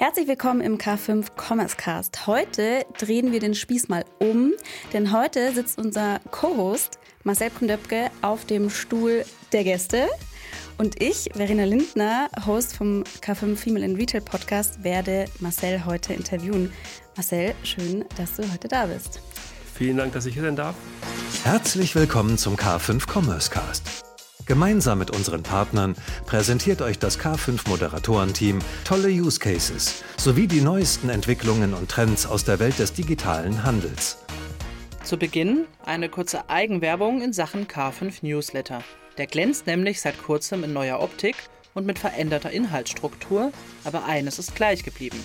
Herzlich willkommen im K5 Commerce Cast. Heute drehen wir den Spieß mal um, denn heute sitzt unser Co-Host Marcel Kundöpke auf dem Stuhl der Gäste. Und ich, Verena Lindner, Host vom K5 Female in Retail Podcast, werde Marcel heute interviewen. Marcel, schön, dass du heute da bist. Vielen Dank, dass ich hier sein darf. Herzlich willkommen zum K5 Commerce Cast. Gemeinsam mit unseren Partnern präsentiert euch das K5 Moderatorenteam tolle Use Cases sowie die neuesten Entwicklungen und Trends aus der Welt des digitalen Handels. Zu Beginn eine kurze Eigenwerbung in Sachen K5 Newsletter. Der glänzt nämlich seit kurzem in neuer Optik und mit veränderter Inhaltsstruktur, aber eines ist gleich geblieben.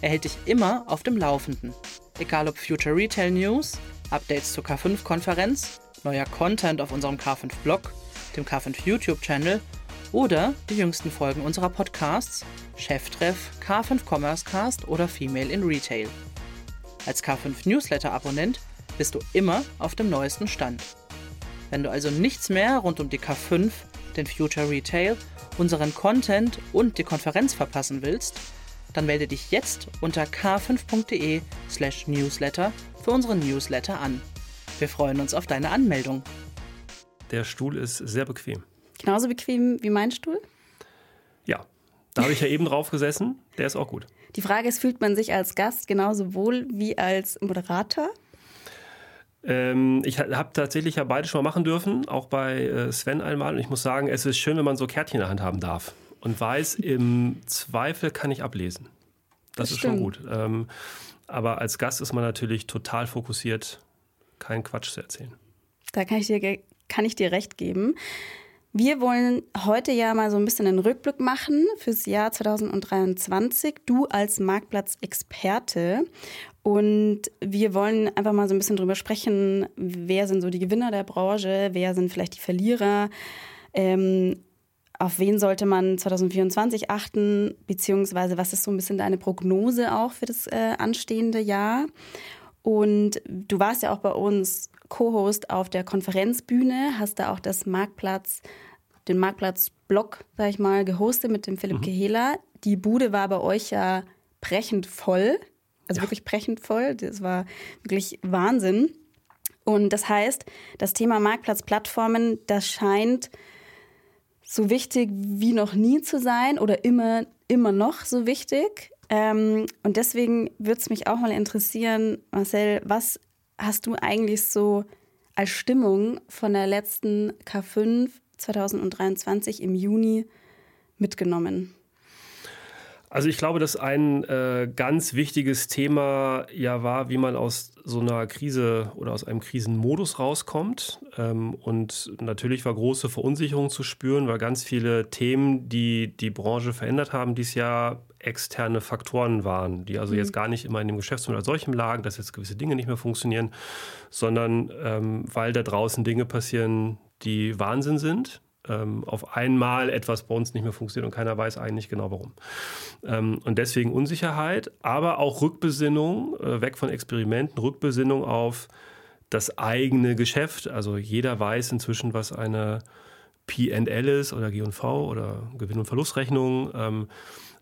Er hält dich immer auf dem Laufenden. Egal ob Future Retail News, Updates zur K5-Konferenz, neuer Content auf unserem K5-Blog dem K5 YouTube-Channel oder die jüngsten Folgen unserer Podcasts Cheftreff, K5 Commerce Cast oder Female in Retail. Als K5 Newsletter-Abonnent bist du immer auf dem neuesten Stand. Wenn du also nichts mehr rund um die K5, den Future Retail, unseren Content und die Konferenz verpassen willst, dann melde dich jetzt unter k5.de/newsletter slash für unseren Newsletter an. Wir freuen uns auf deine Anmeldung. Der Stuhl ist sehr bequem. Genauso bequem wie mein Stuhl? Ja, da habe ich ja eben drauf gesessen. Der ist auch gut. Die Frage ist, fühlt man sich als Gast genauso wohl wie als Moderator? Ähm, ich habe tatsächlich ja beide schon mal machen dürfen, auch bei äh, Sven einmal. Und ich muss sagen, es ist schön, wenn man so Kärtchen in der Hand haben darf und weiß, im Zweifel kann ich ablesen. Das, das ist stimmt. schon gut. Ähm, aber als Gast ist man natürlich total fokussiert, keinen Quatsch zu erzählen. Da kann ich dir kann ich dir recht geben. Wir wollen heute ja mal so ein bisschen einen Rückblick machen fürs Jahr 2023. Du als Marktplatzexperte. Und wir wollen einfach mal so ein bisschen drüber sprechen, wer sind so die Gewinner der Branche, wer sind vielleicht die Verlierer, ähm, auf wen sollte man 2024 achten, beziehungsweise was ist so ein bisschen deine Prognose auch für das äh, anstehende Jahr. Und du warst ja auch bei uns Co-Host auf der Konferenzbühne, hast da auch das Marktplatz, den Marktplatz-Blog, sag ich mal, gehostet mit dem Philipp mhm. Gehela. Die Bude war bei euch ja brechend voll, also ja. wirklich brechend voll. Das war wirklich Wahnsinn. Und das heißt, das Thema Marktplatzplattformen, das scheint so wichtig wie noch nie zu sein oder immer, immer noch so wichtig. Ähm, und deswegen würde es mich auch mal interessieren, Marcel, was hast du eigentlich so als Stimmung von der letzten K5 2023 im Juni mitgenommen? Also ich glaube, dass ein äh, ganz wichtiges Thema ja war, wie man aus so einer Krise oder aus einem Krisenmodus rauskommt. Ähm, und natürlich war große Verunsicherung zu spüren, weil ganz viele Themen, die die Branche verändert haben, dieses Jahr externe Faktoren waren, die also mhm. jetzt gar nicht immer in dem Geschäftsmodell als solchem lagen, dass jetzt gewisse Dinge nicht mehr funktionieren, sondern ähm, weil da draußen Dinge passieren, die Wahnsinn sind, ähm, auf einmal etwas bei uns nicht mehr funktioniert und keiner weiß eigentlich genau warum. Ähm, und deswegen Unsicherheit, aber auch Rückbesinnung, äh, weg von Experimenten, Rückbesinnung auf das eigene Geschäft. Also jeder weiß inzwischen, was eine PL ist oder G&V oder Gewinn- und Verlustrechnung. Ähm,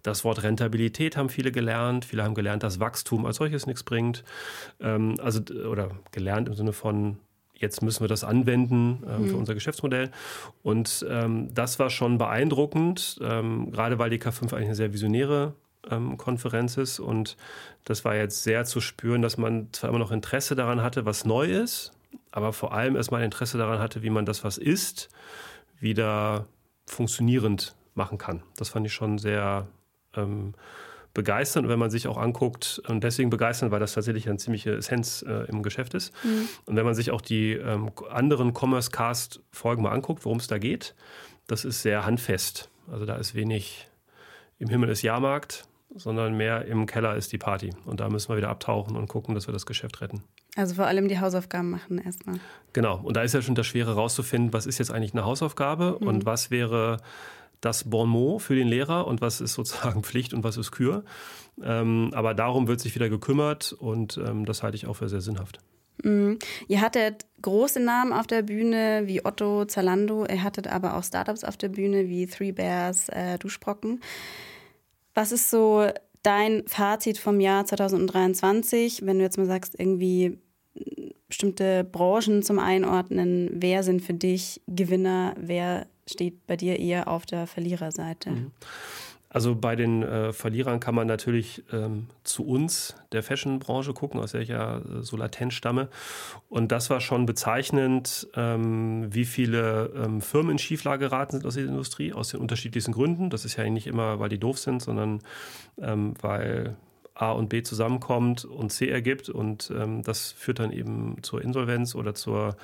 das Wort Rentabilität haben viele gelernt. Viele haben gelernt, dass Wachstum als solches nichts bringt. Ähm, also, oder gelernt im Sinne von, jetzt müssen wir das anwenden ähm, mhm. für unser Geschäftsmodell. Und ähm, das war schon beeindruckend, ähm, gerade weil die K5 eigentlich eine sehr visionäre ähm, Konferenz ist. Und das war jetzt sehr zu spüren, dass man zwar immer noch Interesse daran hatte, was neu ist, aber vor allem erstmal Interesse daran hatte, wie man das, was ist, wieder funktionierend machen kann. Das fand ich schon sehr begeistern, wenn man sich auch anguckt, und deswegen begeistern, weil das tatsächlich eine ziemliche Essenz äh, im Geschäft ist. Mhm. Und wenn man sich auch die ähm, anderen Commerce Cast Folgen mal anguckt, worum es da geht, das ist sehr handfest. Also da ist wenig im Himmel ist Jahrmarkt, sondern mehr im Keller ist die Party. Und da müssen wir wieder abtauchen und gucken, dass wir das Geschäft retten. Also vor allem die Hausaufgaben machen erstmal. Genau. Und da ist ja schon das Schwere rauszufinden, was ist jetzt eigentlich eine Hausaufgabe mhm. und was wäre das Bon mot für den Lehrer und was ist sozusagen Pflicht und was ist Kür. Ähm, aber darum wird sich wieder gekümmert und ähm, das halte ich auch für sehr sinnhaft. Mhm. Ihr hattet große Namen auf der Bühne wie Otto, Zalando, ihr hattet aber auch Startups auf der Bühne wie Three Bears, äh, Duschbrocken. Was ist so dein Fazit vom Jahr 2023, wenn du jetzt mal sagst, irgendwie bestimmte Branchen zum Einordnen, wer sind für dich Gewinner, wer steht bei dir eher auf der Verliererseite? Mhm. Also bei den äh, Verlierern kann man natürlich ähm, zu uns, der Fashion-Branche, gucken, aus welcher äh, so latent stamme. Und das war schon bezeichnend, ähm, wie viele ähm, Firmen in Schieflage geraten sind aus der Industrie, aus den unterschiedlichsten Gründen. Das ist ja nicht immer, weil die doof sind, sondern ähm, weil A und B zusammenkommt und C ergibt. Und ähm, das führt dann eben zur Insolvenz oder zur,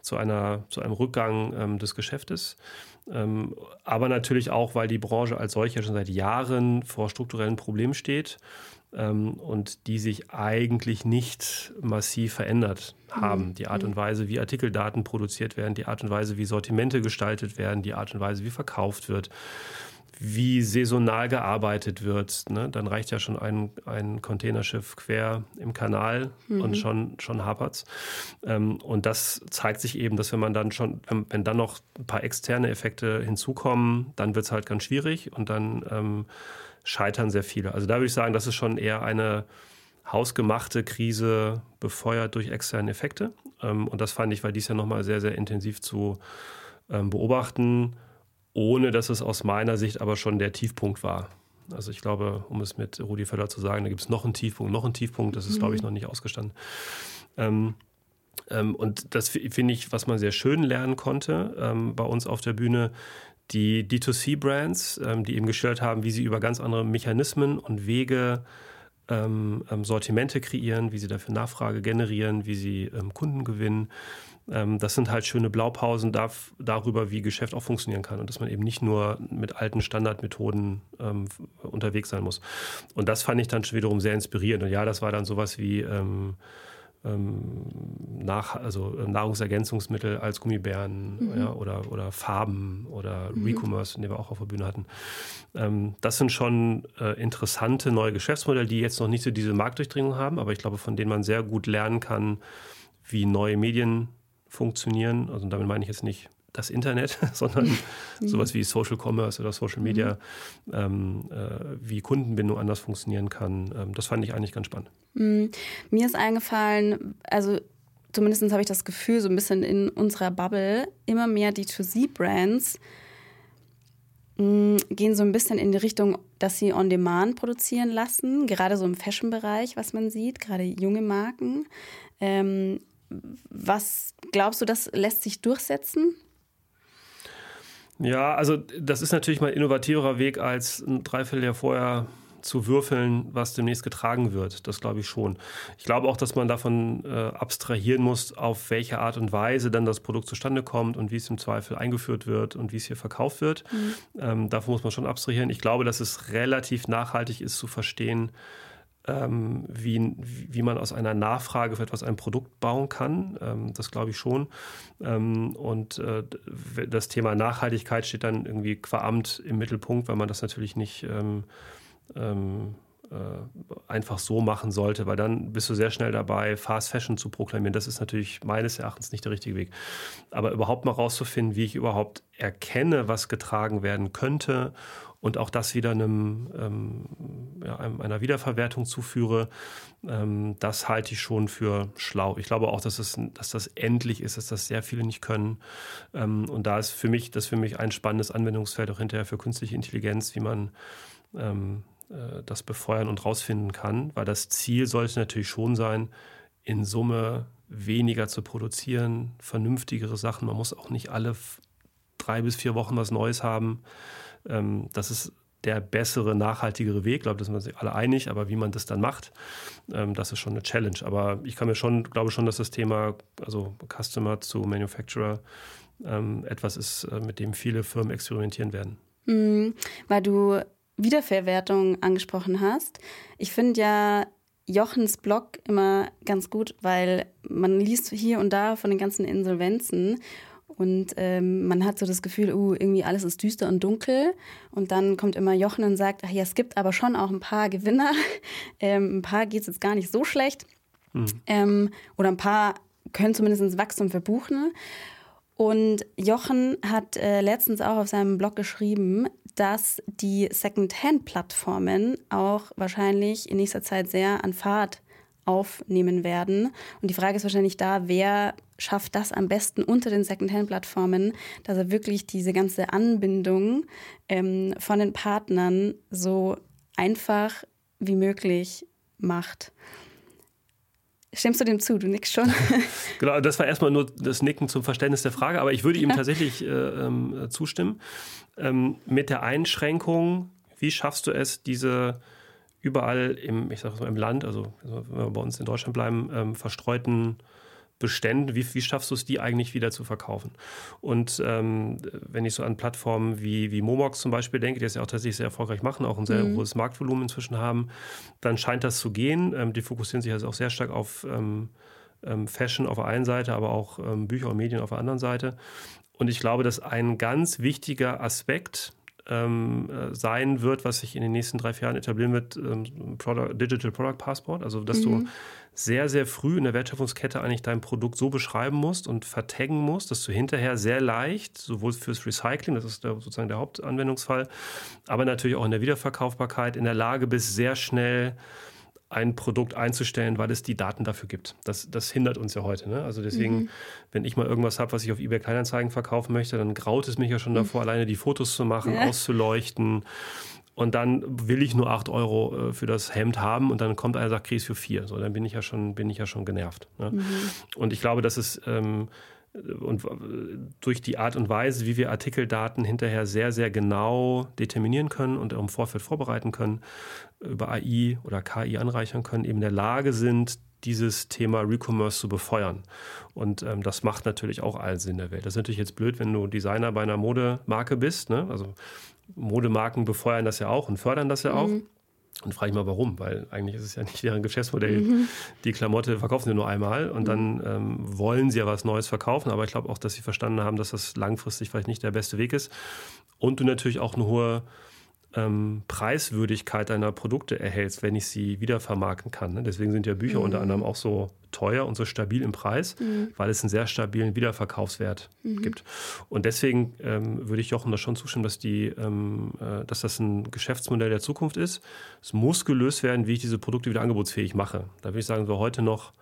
zu, einer, zu einem Rückgang ähm, des Geschäftes. Ähm, aber natürlich auch, weil die Branche als solche schon seit Jahren vor strukturellen Problemen steht ähm, und die sich eigentlich nicht massiv verändert haben. Mhm. Die Art und. Weise, wie Artikeldaten produziert werden, die Art und Weise, wie Sortimente gestaltet werden, die Art und Weise, wie verkauft wird wie saisonal gearbeitet wird. Ne? Dann reicht ja schon ein, ein Containerschiff quer im Kanal mhm. und schon, schon hapert's. Ähm, und das zeigt sich eben, dass wenn man dann schon, wenn, wenn dann noch ein paar externe Effekte hinzukommen, dann wird es halt ganz schwierig und dann ähm, scheitern sehr viele. Also da würde ich sagen, das ist schon eher eine hausgemachte Krise befeuert durch externe Effekte. Ähm, und das fand ich, weil dies ja nochmal sehr, sehr intensiv zu ähm, beobachten ohne dass es aus meiner Sicht aber schon der Tiefpunkt war. Also ich glaube, um es mit Rudi Völler zu sagen, da gibt es noch einen Tiefpunkt, noch einen Tiefpunkt, das ist, mhm. glaube ich, noch nicht ausgestanden. Ähm, ähm, und das finde ich, was man sehr schön lernen konnte ähm, bei uns auf der Bühne, die D2C-Brands, ähm, die eben gestellt haben, wie sie über ganz andere Mechanismen und Wege ähm, ähm, Sortimente kreieren, wie sie dafür Nachfrage generieren, wie sie Kunden gewinnen ähm, das sind halt schöne Blaupausen darf, darüber, wie Geschäft auch funktionieren kann und dass man eben nicht nur mit alten Standardmethoden ähm, unterwegs sein muss. Und das fand ich dann schon wiederum sehr inspirierend. Und ja, das war dann sowas wie ähm, ähm nach, also äh, Nahrungsergänzungsmittel als Gummibären mhm. ja, oder, oder Farben oder mhm. Recommerce, den wir auch auf der Bühne hatten. Ähm, das sind schon äh, interessante neue Geschäftsmodelle, die jetzt noch nicht so diese Marktdurchdringung haben, aber ich glaube, von denen man sehr gut lernen kann, wie neue Medien funktionieren. Also damit meine ich jetzt nicht das Internet, sondern mhm. sowas wie Social Commerce oder Social Media, mhm. ähm, äh, wie Kundenbindung anders funktionieren kann. Ähm, das fand ich eigentlich ganz spannend. Mhm. Mir ist eingefallen, also zumindest habe ich das Gefühl, so ein bisschen in unserer Bubble, immer mehr D2C-Brands mm, gehen so ein bisschen in die Richtung, dass sie on demand produzieren lassen, gerade so im Fashion-Bereich, was man sieht, gerade junge Marken. Ähm, was glaubst du, das lässt sich durchsetzen? Ja, also das ist natürlich mal ein innovativerer Weg, als ein Dreivierteljahr vorher zu würfeln, was demnächst getragen wird. Das glaube ich schon. Ich glaube auch, dass man davon äh, abstrahieren muss, auf welche Art und Weise dann das Produkt zustande kommt und wie es im Zweifel eingeführt wird und wie es hier verkauft wird. Mhm. Ähm, davon muss man schon abstrahieren. Ich glaube, dass es relativ nachhaltig ist zu verstehen, ähm, wie, wie man aus einer Nachfrage für etwas ein Produkt bauen kann. Ähm, das glaube ich schon. Ähm, und äh, das Thema Nachhaltigkeit steht dann irgendwie qua Amt im Mittelpunkt, weil man das natürlich nicht ähm, ähm, äh, einfach so machen sollte, weil dann bist du sehr schnell dabei, Fast Fashion zu proklamieren. Das ist natürlich meines Erachtens nicht der richtige Weg. Aber überhaupt mal rauszufinden, wie ich überhaupt erkenne, was getragen werden könnte und auch das wieder einem, ähm, ja, einer Wiederverwertung zuführe, ähm, das halte ich schon für schlau. Ich glaube auch, dass, es, dass das endlich ist, dass das sehr viele nicht können. Ähm, und da ist für mich, das für mich ein spannendes Anwendungsfeld auch hinterher für künstliche Intelligenz, wie man ähm, äh, das befeuern und rausfinden kann, weil das Ziel sollte natürlich schon sein, in Summe weniger zu produzieren, vernünftigere Sachen. Man muss auch nicht alle drei bis vier Wochen was Neues haben. Ähm, das ist der bessere, nachhaltigere Weg. Ich glaube, da sind wir uns alle einig, aber wie man das dann macht, ähm, das ist schon eine Challenge. Aber ich kann mir schon, glaube schon, dass das Thema, also Customer zu Manufacturer, ähm, etwas ist, äh, mit dem viele Firmen experimentieren werden. Mhm, weil du Wiederverwertung angesprochen hast. Ich finde ja Jochens Blog immer ganz gut, weil man liest hier und da von den ganzen Insolvenzen und ähm, man hat so das Gefühl, uh, irgendwie alles ist düster und dunkel. Und dann kommt immer Jochen und sagt, ach ja, es gibt aber schon auch ein paar Gewinner. Ähm, ein paar geht es jetzt gar nicht so schlecht. Mhm. Ähm, oder ein paar können zumindest ins Wachstum verbuchen. Und Jochen hat äh, letztens auch auf seinem Blog geschrieben, dass die Second-Hand-Plattformen auch wahrscheinlich in nächster Zeit sehr an Fahrt aufnehmen werden. Und die Frage ist wahrscheinlich da, wer schafft das am besten unter den Second-Hand-Plattformen, dass er wirklich diese ganze Anbindung ähm, von den Partnern so einfach wie möglich macht. Stimmst du dem zu? Du nickst schon. genau, das war erstmal nur das Nicken zum Verständnis der Frage, aber ich würde ihm tatsächlich äh, äh, zustimmen. Ähm, mit der Einschränkung, wie schaffst du es, diese überall im, ich sag mal, im Land, also wenn wir bei uns in Deutschland bleiben, ähm, verstreuten Beständen, wie, wie schaffst du es, die eigentlich wieder zu verkaufen? Und ähm, wenn ich so an Plattformen wie, wie Momox zum Beispiel denke, die das ja auch tatsächlich sehr erfolgreich machen, auch ein sehr mhm. hohes Marktvolumen inzwischen haben, dann scheint das zu gehen. Ähm, die fokussieren sich also auch sehr stark auf ähm, ähm Fashion auf der einen Seite, aber auch ähm, Bücher und Medien auf der anderen Seite. Und ich glaube, dass ein ganz wichtiger Aspekt ähm, äh, sein wird, was sich in den nächsten drei, vier Jahren etablieren wird, ähm, Product, Digital Product Passport. Also, dass mhm. du sehr, sehr früh in der Wertschöpfungskette eigentlich dein Produkt so beschreiben musst und vertaggen musst, dass du hinterher sehr leicht, sowohl fürs Recycling, das ist der, sozusagen der Hauptanwendungsfall, aber natürlich auch in der Wiederverkaufbarkeit in der Lage bist, sehr schnell ein Produkt einzustellen, weil es die Daten dafür gibt. Das, das hindert uns ja heute. Ne? Also deswegen, mhm. wenn ich mal irgendwas habe, was ich auf eBay Kleinanzeigen verkaufen möchte, dann graut es mich ja schon mhm. davor, alleine die Fotos zu machen, ja. auszuleuchten. Und dann will ich nur 8 Euro äh, für das Hemd haben und dann kommt einer und sagt, kriegst für 4. So, dann bin ich ja schon, bin ich ja schon genervt. Ne? Mhm. Und ich glaube, das ist ähm, und durch die Art und Weise, wie wir Artikeldaten hinterher sehr, sehr genau determinieren können und im Vorfeld vorbereiten können, über AI oder KI anreichern können, eben in der Lage sind, dieses Thema Recommerce zu befeuern. Und ähm, das macht natürlich auch allen Sinn der Welt. Das ist natürlich jetzt blöd, wenn du Designer bei einer Modemarke bist. Ne? Also Modemarken befeuern das ja auch und fördern das ja auch. Mhm. Und frage ich mal, warum? Weil eigentlich ist es ja nicht deren Geschäftsmodell. Mhm. Die Klamotte verkaufen sie nur einmal und dann ähm, wollen sie ja was Neues verkaufen. Aber ich glaube auch, dass sie verstanden haben, dass das langfristig vielleicht nicht der beste Weg ist. Und du natürlich auch eine hohe ähm, Preiswürdigkeit deiner Produkte erhältst, wenn ich sie wiedervermarkten kann. Ne? Deswegen sind ja Bücher mhm. unter anderem auch so teuer und so stabil im Preis, mhm. weil es einen sehr stabilen Wiederverkaufswert mhm. gibt. Und deswegen ähm, würde ich Jochen da schon zustimmen, dass, die, ähm, äh, dass das ein Geschäftsmodell der Zukunft ist. Es muss gelöst werden, wie ich diese Produkte wieder angebotsfähig mache. Da würde ich sagen, so heute noch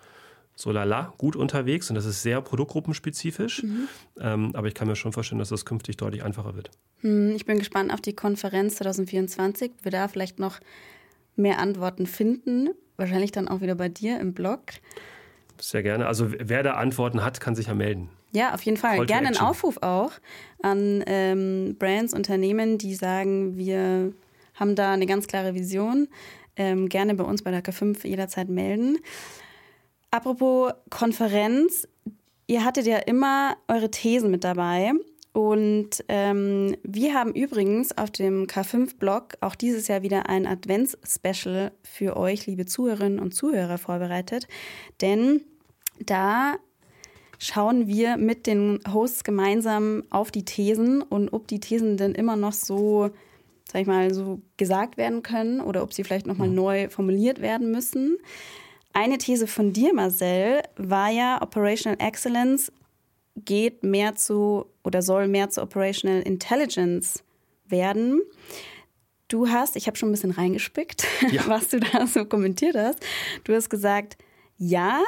so lala, gut unterwegs und das ist sehr produktgruppenspezifisch. Mhm. Ähm, aber ich kann mir schon vorstellen, dass das künftig deutlich einfacher wird. Hm, ich bin gespannt auf die Konferenz 2024. Wir da vielleicht noch mehr Antworten finden. Wahrscheinlich dann auch wieder bei dir im Blog. Sehr gerne. Also wer da Antworten hat, kann sich ja melden. Ja, auf jeden Fall. Call gerne einen Aufruf auch an ähm, Brands, Unternehmen, die sagen, wir haben da eine ganz klare Vision. Ähm, gerne bei uns bei der K5 jederzeit melden. Apropos Konferenz, ihr hattet ja immer eure Thesen mit dabei. Und ähm, wir haben übrigens auf dem K5-Blog auch dieses Jahr wieder ein Advents-Special für euch, liebe Zuhörerinnen und Zuhörer, vorbereitet. Denn da schauen wir mit den Hosts gemeinsam auf die Thesen und ob die Thesen denn immer noch so, sag ich mal, so gesagt werden können oder ob sie vielleicht nochmal neu formuliert werden müssen. Eine These von dir, Marcel, war ja, Operational Excellence geht mehr zu oder soll mehr zu Operational Intelligence werden. Du hast, ich habe schon ein bisschen reingespickt, ja. was du da so kommentiert hast. Du hast gesagt, ja,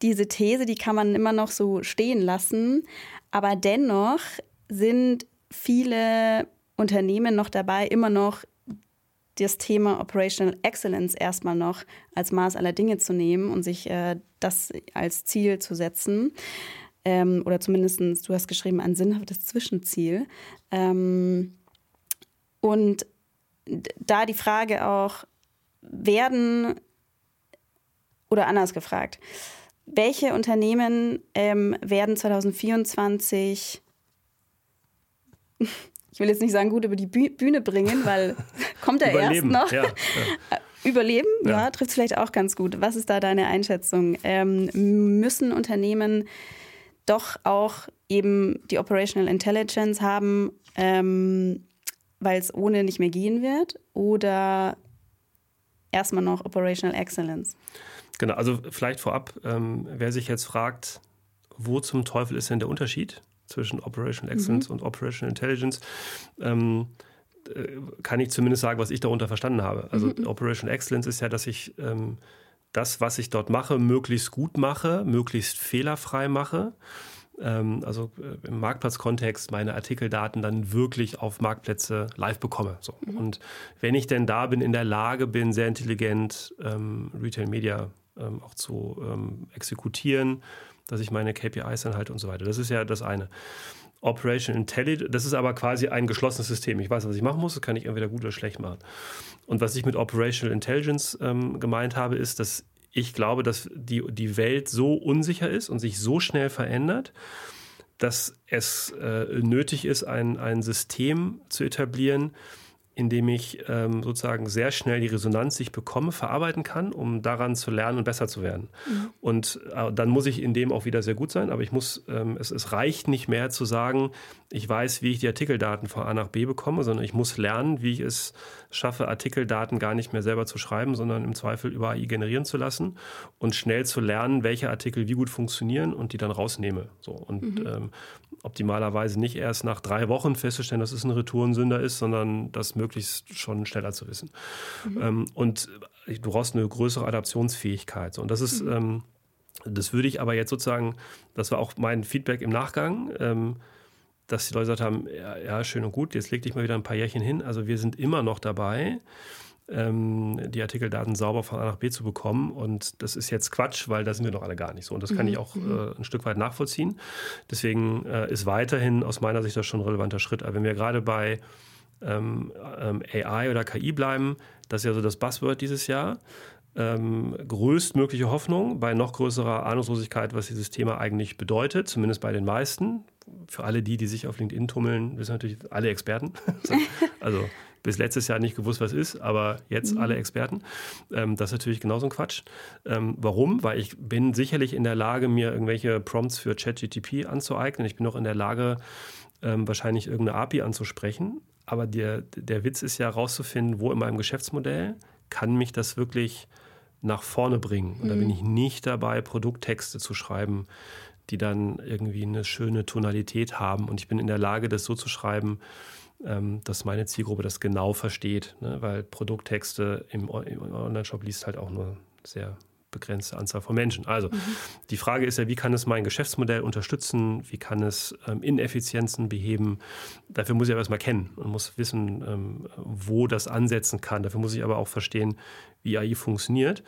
diese These, die kann man immer noch so stehen lassen, aber dennoch sind viele Unternehmen noch dabei, immer noch das Thema Operational Excellence erstmal noch als Maß aller Dinge zu nehmen und sich äh, das als Ziel zu setzen. Ähm, oder zumindest, du hast geschrieben, ein sinnhaftes Zwischenziel. Ähm, und da die Frage auch, werden, oder anders gefragt, welche Unternehmen ähm, werden 2024 ich will jetzt nicht sagen, gut über die Bühne bringen, weil kommt er erst noch. Ja, ja. Überleben, ja, ja trifft es vielleicht auch ganz gut. Was ist da deine Einschätzung? Ähm, müssen Unternehmen doch auch eben die Operational Intelligence haben, ähm, weil es ohne nicht mehr gehen wird? Oder erstmal noch Operational Excellence? Genau, also vielleicht vorab, ähm, wer sich jetzt fragt, wo zum Teufel ist denn der Unterschied? Zwischen Operational Excellence mhm. und Operational Intelligence. Ähm, äh, kann ich zumindest sagen, was ich darunter verstanden habe. Also mhm. Operational Excellence ist ja, dass ich ähm, das, was ich dort mache, möglichst gut mache, möglichst fehlerfrei mache. Ähm, also äh, im Marktplatzkontext meine Artikeldaten dann wirklich auf Marktplätze live bekomme. So. Mhm. Und wenn ich denn da bin, in der Lage bin, sehr intelligent ähm, Retail Media ähm, auch zu ähm, exekutieren, dass ich meine KPIs dann halte und so weiter. Das ist ja das eine. Operation Intelligence, das ist aber quasi ein geschlossenes System. Ich weiß, was ich machen muss, das kann ich entweder gut oder schlecht machen. Und was ich mit Operational Intelligence ähm, gemeint habe, ist, dass ich glaube, dass die, die Welt so unsicher ist und sich so schnell verändert, dass es äh, nötig ist, ein, ein System zu etablieren, indem ich ähm, sozusagen sehr schnell die Resonanz, die ich bekomme, verarbeiten kann, um daran zu lernen und besser zu werden. Mhm. Und äh, dann muss ich in dem auch wieder sehr gut sein, aber ich muss, ähm, es, es reicht nicht mehr zu sagen, ich weiß, wie ich die Artikeldaten von A nach B bekomme, sondern ich muss lernen, wie ich es schaffe, Artikeldaten gar nicht mehr selber zu schreiben, sondern im Zweifel über AI generieren zu lassen und schnell zu lernen, welche Artikel wie gut funktionieren und die dann rausnehme. So. Und mhm. ähm, optimalerweise nicht erst nach drei Wochen festzustellen, dass es ein Retourensünder ist, sondern das möglichst schon schneller zu wissen. Mhm. Ähm, und du brauchst eine größere Adaptionsfähigkeit. So. Und das ist, mhm. ähm, das würde ich aber jetzt sozusagen, das war auch mein Feedback im Nachgang, ähm, dass die Leute gesagt haben, ja, ja, schön und gut, jetzt leg dich mal wieder ein paar Jährchen hin. Also wir sind immer noch dabei, ähm, die Artikeldaten sauber von A nach B zu bekommen. Und das ist jetzt Quatsch, weil da sind wir doch alle gar nicht so. Und das kann mhm. ich auch mhm. äh, ein Stück weit nachvollziehen. Deswegen äh, ist weiterhin aus meiner Sicht das schon ein relevanter Schritt. Aber wenn wir gerade bei ähm, ähm, AI oder KI bleiben, das ist ja so das Buzzword dieses Jahr. Ähm, größtmögliche Hoffnung bei noch größerer Ahnungslosigkeit, was dieses Thema eigentlich bedeutet, zumindest bei den meisten für alle die, die sich auf LinkedIn tummeln, wir sind natürlich alle Experten. also bis letztes Jahr nicht gewusst, was ist, aber jetzt mhm. alle Experten. Ähm, das ist natürlich genauso ein Quatsch. Ähm, warum? Weil ich bin sicherlich in der Lage, mir irgendwelche Prompts für ChatGTP anzueignen. Ich bin auch in der Lage, ähm, wahrscheinlich irgendeine API anzusprechen. Aber der, der Witz ist ja herauszufinden, wo in meinem Geschäftsmodell kann mich das wirklich nach vorne bringen. Und da bin mhm. ich nicht dabei, Produkttexte zu schreiben, die dann irgendwie eine schöne Tonalität haben. Und ich bin in der Lage, das so zu schreiben, ähm, dass meine Zielgruppe das genau versteht. Ne? Weil Produkttexte im, im Online-Shop liest halt auch nur sehr begrenzte Anzahl von Menschen. Also mhm. die Frage ist ja, wie kann es mein Geschäftsmodell unterstützen? Wie kann es ähm, Ineffizienzen beheben? Dafür muss ich aber erstmal kennen und muss wissen, ähm, wo das ansetzen kann. Dafür muss ich aber auch verstehen, wie AI funktioniert.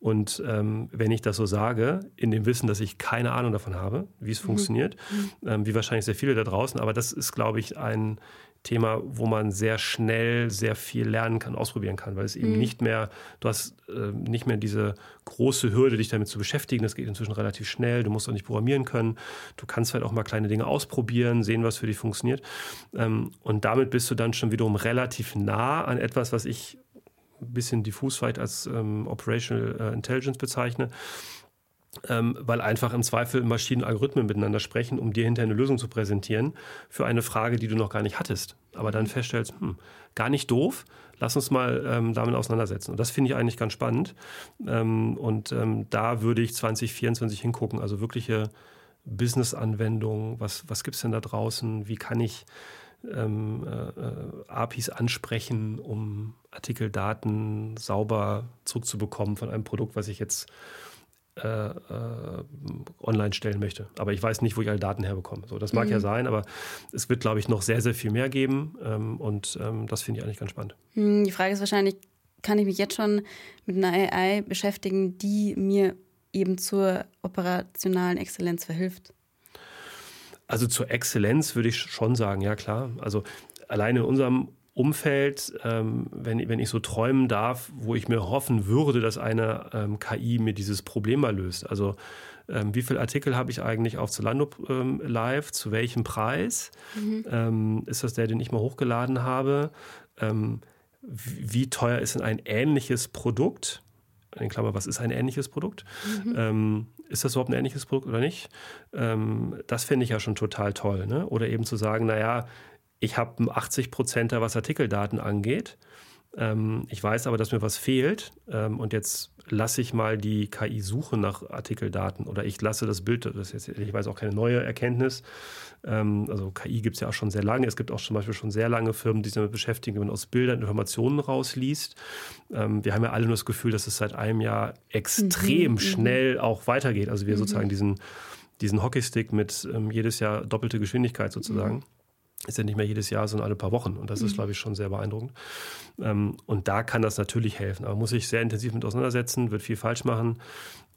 Und ähm, wenn ich das so sage, in dem Wissen, dass ich keine Ahnung davon habe, wie es mhm. funktioniert, mhm. ähm, wie wahrscheinlich sehr viele da draußen, aber das ist, glaube ich, ein Thema, wo man sehr schnell sehr viel lernen kann, ausprobieren kann, weil es eben mhm. nicht mehr, du hast äh, nicht mehr diese große Hürde, dich damit zu beschäftigen. Das geht inzwischen relativ schnell. Du musst auch nicht programmieren können. Du kannst halt auch mal kleine Dinge ausprobieren, sehen, was für dich funktioniert. Ähm, und damit bist du dann schon wiederum relativ nah an etwas, was ich ein bisschen diffus vielleicht als ähm, Operational äh, Intelligence bezeichne. Ähm, weil einfach im Zweifel Maschinen und Algorithmen miteinander sprechen, um dir hinterher eine Lösung zu präsentieren für eine Frage, die du noch gar nicht hattest. Aber dann feststellst, hm, gar nicht doof, lass uns mal ähm, damit auseinandersetzen. Und das finde ich eigentlich ganz spannend. Ähm, und ähm, da würde ich 2024 hingucken, also wirkliche Business-Anwendungen. Was, was gibt es denn da draußen? Wie kann ich ähm, äh, äh APIs ansprechen, um Artikeldaten sauber zurückzubekommen von einem Produkt, was ich jetzt äh, äh, online stellen möchte. Aber ich weiß nicht, wo ich alle Daten herbekomme. So, das mag mhm. ja sein, aber es wird, glaube ich, noch sehr, sehr viel mehr geben. Ähm, und ähm, das finde ich eigentlich ganz spannend. Hm, die Frage ist wahrscheinlich, kann ich mich jetzt schon mit einer AI beschäftigen, die mir eben zur operationalen Exzellenz verhilft? Also zur Exzellenz würde ich schon sagen, ja klar. Also allein in unserem Umfeld, ähm, wenn, wenn ich so träumen darf, wo ich mir hoffen würde, dass eine ähm, KI mir dieses Problem mal löst. Also ähm, wie viele Artikel habe ich eigentlich auf Zalando ähm, live, zu welchem Preis? Mhm. Ähm, ist das der, den ich mal hochgeladen habe? Ähm, wie teuer ist denn ein ähnliches Produkt? In Klammer, was ist ein ähnliches Produkt? Mhm ist das überhaupt ein ähnliches Produkt oder nicht? Ähm, das finde ich ja schon total toll. Ne? Oder eben zu sagen, naja, ich habe 80 Prozent, was Artikeldaten angeht. Ähm, ich weiß aber, dass mir was fehlt. Ähm, und jetzt lasse ich mal die KI suchen nach Artikeldaten oder ich lasse das Bild, das ist jetzt, ich weiß auch keine neue Erkenntnis. Ähm, also KI gibt es ja auch schon sehr lange. Es gibt auch zum Beispiel schon sehr lange Firmen, die sich damit beschäftigen, wenn man aus Bildern Informationen rausliest. Ähm, wir haben ja alle nur das Gefühl, dass es seit einem Jahr extrem mhm, schnell auch weitergeht. Also wir mhm. sozusagen diesen, diesen Hockeystick mit ähm, jedes Jahr doppelte Geschwindigkeit sozusagen. Mhm ist ja nicht mehr jedes Jahr, sondern alle paar Wochen. Und das ist, mhm. glaube ich, schon sehr beeindruckend. Ähm, und da kann das natürlich helfen. Aber muss sich sehr intensiv mit auseinandersetzen, wird viel falsch machen.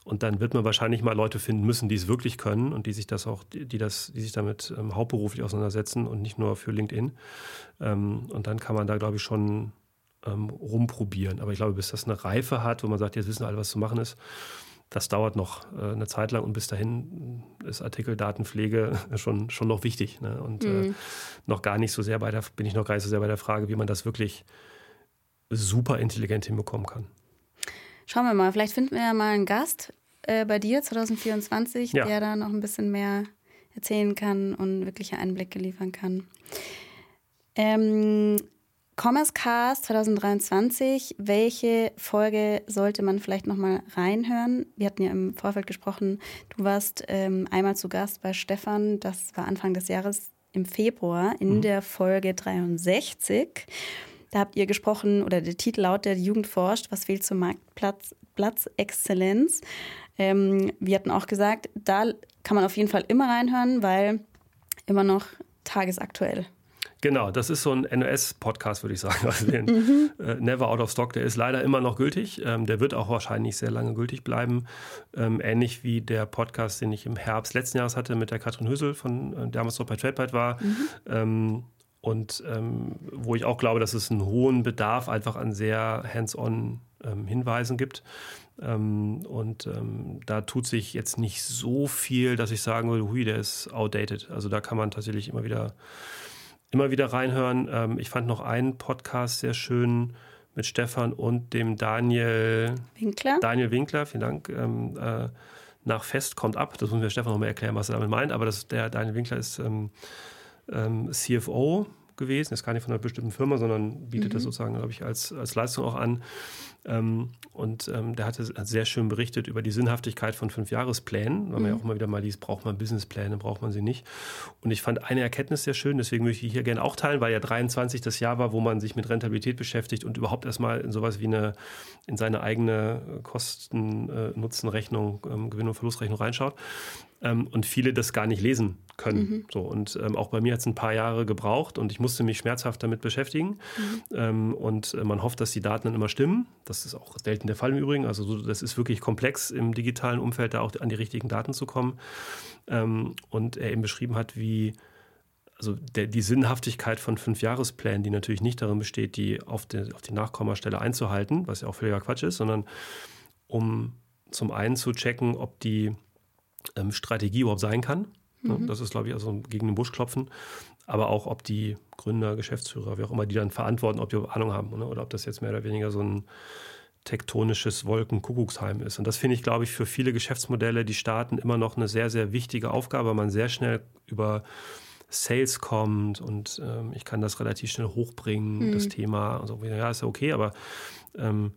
Und dann wird man wahrscheinlich mal Leute finden müssen, die es wirklich können und die sich das auch, die, das, die sich damit ähm, hauptberuflich auseinandersetzen und nicht nur für LinkedIn. Ähm, und dann kann man da, glaube ich, schon rumprobieren. Aber ich glaube, bis das eine Reife hat, wo man sagt, jetzt wissen alle, was zu machen ist, das dauert noch äh, eine Zeit lang und bis dahin ist Artikeldatenpflege schon, schon noch wichtig. Ne? Und mhm. äh, noch gar nicht so sehr bei der, bin ich noch gar nicht so sehr bei der Frage, wie man das wirklich super intelligent hinbekommen kann. Schauen wir mal, vielleicht finden wir ja mal einen Gast äh, bei dir 2024, ja. der da noch ein bisschen mehr erzählen kann und wirkliche Einblicke liefern kann. Ähm, Commerce Cast 2023, welche Folge sollte man vielleicht nochmal reinhören? Wir hatten ja im Vorfeld gesprochen, du warst ähm, einmal zu Gast bei Stefan, das war Anfang des Jahres im Februar in mhm. der Folge 63. Da habt ihr gesprochen, oder der Titel lautet Die Jugend forscht, was fehlt zum Marktplatz Platz Exzellenz. Ähm, wir hatten auch gesagt, da kann man auf jeden Fall immer reinhören, weil immer noch tagesaktuell. Genau, das ist so ein NOS-Podcast, würde ich sagen. Also den mhm. äh, Never Out of Stock, der ist leider immer noch gültig. Ähm, der wird auch wahrscheinlich sehr lange gültig bleiben. Ähm, ähnlich wie der Podcast, den ich im Herbst letzten Jahres hatte mit der Katrin Hüssel, von, äh, damals noch bei TradeByte war. Mhm. Ähm, und ähm, wo ich auch glaube, dass es einen hohen Bedarf einfach an sehr hands-on ähm, Hinweisen gibt. Ähm, und da tut sich jetzt nicht so viel, dass ich sagen würde, hui, der ist outdated. Also da kann man tatsächlich immer wieder immer wieder reinhören. Ähm, ich fand noch einen Podcast sehr schön mit Stefan und dem Daniel Winkler. Daniel Winkler, vielen Dank. Ähm, äh, nach Fest kommt ab. Das muss mir Stefan noch mal erklären, was er damit meint. Aber das, der Daniel Winkler ist ähm, ähm CFO gewesen, ist gar nicht von einer bestimmten Firma, sondern bietet mhm. das sozusagen, glaube ich, als, als Leistung auch an. Ähm, und ähm, der hatte sehr schön berichtet über die Sinnhaftigkeit von Fünfjahresplänen, weil man ja mhm. auch immer wieder mal liest, braucht man Businesspläne, braucht man sie nicht. Und ich fand eine Erkenntnis sehr schön, deswegen möchte ich hier gerne auch teilen, weil ja 23 das Jahr war, wo man sich mit Rentabilität beschäftigt und überhaupt erstmal in sowas wie eine, in seine eigene Kosten-Nutzen-Rechnung, ähm, Gewinn- und Verlustrechnung reinschaut und viele das gar nicht lesen können. Mhm. So, und ähm, auch bei mir hat es ein paar Jahre gebraucht und ich musste mich schmerzhaft damit beschäftigen. Mhm. Ähm, und äh, man hofft, dass die Daten dann immer stimmen. Das ist auch selten der Fall im Übrigen. Also so, das ist wirklich komplex im digitalen Umfeld, da auch an die richtigen Daten zu kommen. Ähm, und er eben beschrieben hat, wie also der, die Sinnhaftigkeit von Fünfjahresplänen, die natürlich nicht darin besteht, die auf, die auf die Nachkommastelle einzuhalten, was ja auch völliger Quatsch ist, sondern um zum einen zu checken, ob die ähm, Strategie überhaupt sein kann. Mhm. Das ist, glaube ich, also gegen den Busch klopfen. Aber auch, ob die Gründer, Geschäftsführer, wie auch immer, die dann verantworten, ob die Ahnung haben ne? oder ob das jetzt mehr oder weniger so ein tektonisches Wolkenkuckucksheim ist. Und das finde ich, glaube ich, für viele Geschäftsmodelle, die starten, immer noch eine sehr, sehr wichtige Aufgabe, weil man sehr schnell über Sales kommt und ähm, ich kann das relativ schnell hochbringen, mhm. das Thema. Also, ja, ist ja okay, aber ähm,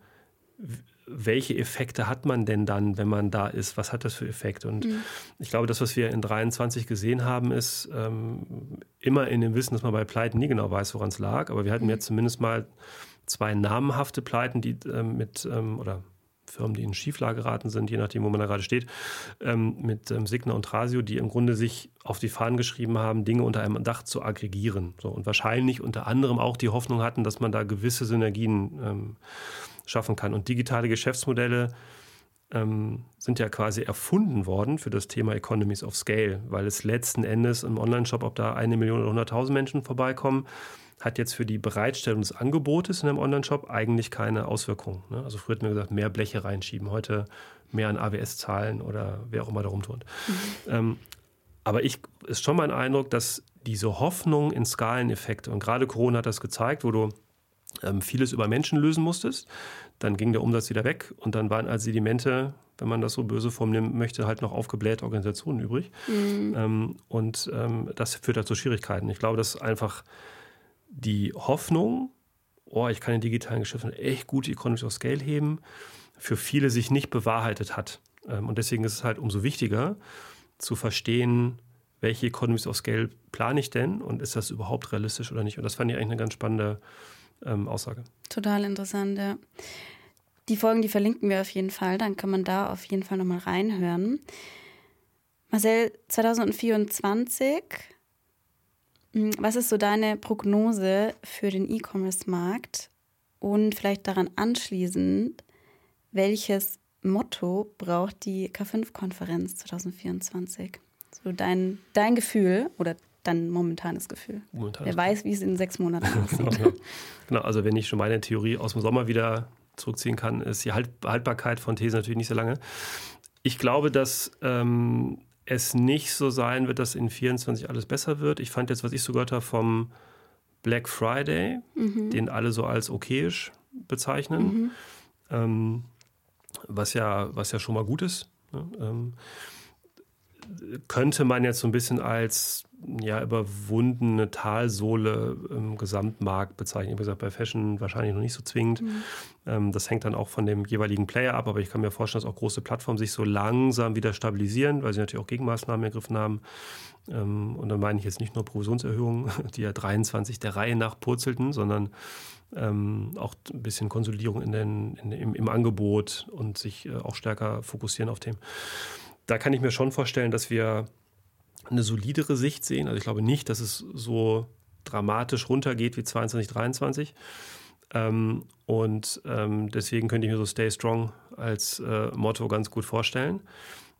welche Effekte hat man denn dann, wenn man da ist? Was hat das für Effekte? Und mhm. ich glaube, das, was wir in 23 gesehen haben, ist ähm, immer in dem Wissen, dass man bei Pleiten nie genau weiß, woran es lag. Aber wir hatten mhm. jetzt zumindest mal zwei namenhafte Pleiten, die ähm, mit ähm, oder Firmen, die in Schieflage geraten sind, je nachdem, wo man da gerade steht, ähm, mit ähm, Signa und Trasio, die im Grunde sich auf die Fahnen geschrieben haben, Dinge unter einem Dach zu aggregieren. So, und wahrscheinlich unter anderem auch die Hoffnung hatten, dass man da gewisse Synergien ähm, schaffen kann. Und digitale Geschäftsmodelle ähm, sind ja quasi erfunden worden für das Thema Economies of Scale, weil es letzten Endes im Online-Shop, ob da eine Million oder hunderttausend Menschen vorbeikommen, hat jetzt für die Bereitstellung des Angebotes in einem Online-Shop eigentlich keine Auswirkungen. Ne? Also früher hat man gesagt, mehr Bleche reinschieben, heute mehr an AWS zahlen oder wer auch immer darum tut. Mhm. Ähm, aber ich ist schon mein Eindruck, dass diese Hoffnung in Skaleneffekte, und gerade Corona hat das gezeigt, wo du ähm, vieles über Menschen lösen musstest. Dann ging der Umsatz wieder weg und dann waren als Sedimente, wenn man das so böse formulieren möchte, halt noch aufgeblähte Organisationen übrig. Mhm. Ähm, und ähm, das führt halt zu Schwierigkeiten. Ich glaube, dass einfach die Hoffnung, oh, ich kann in digitalen Geschäften echt gute Economies of Scale heben, für viele sich nicht bewahrheitet hat. Ähm, und deswegen ist es halt umso wichtiger zu verstehen, welche Economies of Scale plane ich denn und ist das überhaupt realistisch oder nicht? Und das fand ich eigentlich eine ganz spannende ähm, Aussage. Total interessant, ja. Die Folgen, die verlinken wir auf jeden Fall, dann kann man da auf jeden Fall nochmal reinhören. Marcel, 2024, hm, was ist so deine Prognose für den E-Commerce-Markt? Und vielleicht daran anschließend, welches Motto braucht die K5-Konferenz 2024? So dein, dein Gefühl oder dein momentanes Gefühl. Momentanes Wer weiß, wie es in sechs Monaten aussieht. genau, also wenn ich schon meine Theorie aus dem Sommer wieder zurückziehen kann, ist die halt-, Haltbarkeit von Thesen natürlich nicht so lange. Ich glaube, dass ähm, es nicht so sein wird, dass in 24 alles besser wird. Ich fand jetzt, was ich so gehört habe vom Black Friday, mhm. den alle so als okayisch bezeichnen, mhm. ähm, was, ja, was ja schon mal gut ist. Ne? Ähm, könnte man jetzt so ein bisschen als ja, überwundene Talsohle im Gesamtmarkt bezeichnen. Wie gesagt, bei Fashion wahrscheinlich noch nicht so zwingend. Mhm. Ähm, das hängt dann auch von dem jeweiligen Player ab, aber ich kann mir vorstellen, dass auch große Plattformen sich so langsam wieder stabilisieren, weil sie natürlich auch Gegenmaßnahmen ergriffen haben. Ähm, und dann meine ich jetzt nicht nur Provisionserhöhungen, die ja 23 der Reihe nach purzelten, sondern ähm, auch ein bisschen Konsolidierung in den, in, im, im, Angebot und sich äh, auch stärker fokussieren auf Themen da kann ich mir schon vorstellen, dass wir eine solidere Sicht sehen. Also ich glaube nicht, dass es so dramatisch runtergeht wie 22, 23. Ähm, und ähm, deswegen könnte ich mir so Stay Strong als äh, Motto ganz gut vorstellen.